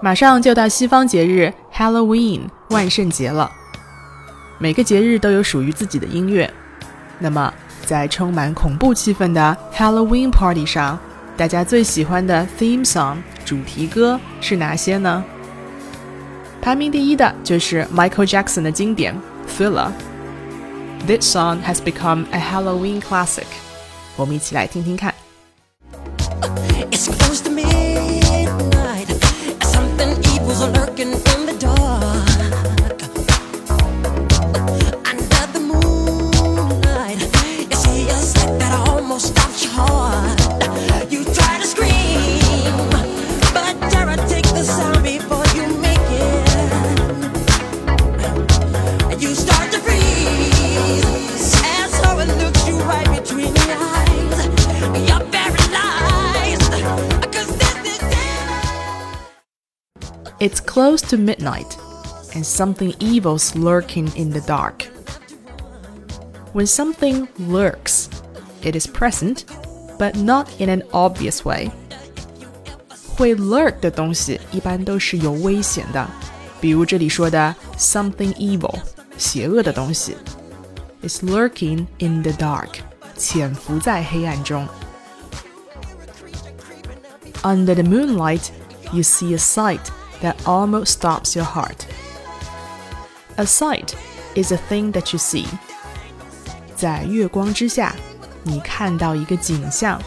马上就到西方节日 Halloween 万圣节了。每个节日都有属于自己的音乐。那么，在充满恐怖气氛的 Halloween Party 上，大家最喜欢的 theme song 主题歌是哪些呢？排名第一的就是 Michael Jackson 的经典 Thriller。This song has become a Halloween classic。我们一起来听听看。It's close to midnight. It's close to midnight, and something evil's lurking in the dark. When something lurks, it is present, but not in an obvious way. 会 lurk 的东西一般都是有危险的，比如这里说的 something evil，邪恶的东西，is lurking in the dark，潜伏在黑暗中。Under the moonlight, you see a sight that almost stops your heart. A sight is a thing that you see. 在月光之下，你看到一个景象，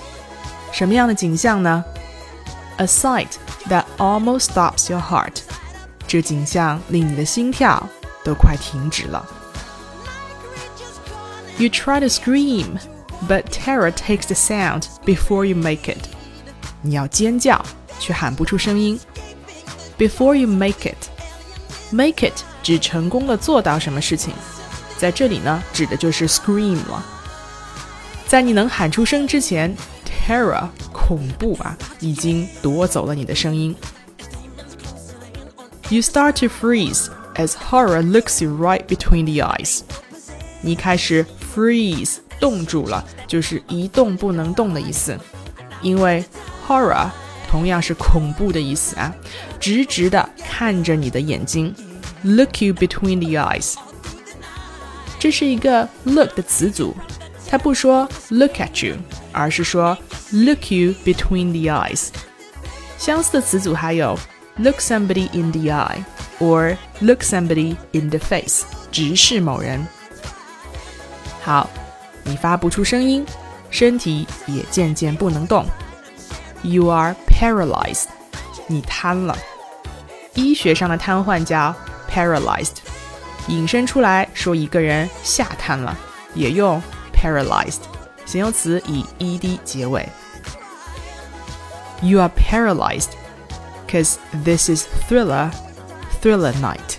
什么样的景象呢？A sight that almost stops your heart. 这景象令你的心跳都快停止了。You try to scream, but terror takes the sound before you make it. 你要尖叫，却喊不出声音。 Before you make it, make it 指成功的做到什么事情，在这里呢，指的就是 scream 了。在你能喊出声之前，terror 恐怖啊，已经夺走了你的声音。You start to freeze as horror looks you right between the eyes. 你开始 freeze 冻住了，就是一动不能动的意思。因为 horror 同样是恐怖的意思啊，直直的看着你的眼睛，look you between the eyes。这是一个 look 的词组，它不说 look at you，而是说 look you between the eyes。相似的词组还有 look somebody in the eye or look somebody in the face，直视某人。好，你发不出声音，身体也渐渐不能动。You are paralyzed，你瘫了。医学上的瘫痪叫 paralyzed，引申出来说一个人吓瘫了，也用 paralyzed，形容词以 ed 结尾。You are paralyzed because this is thriller, thriller night.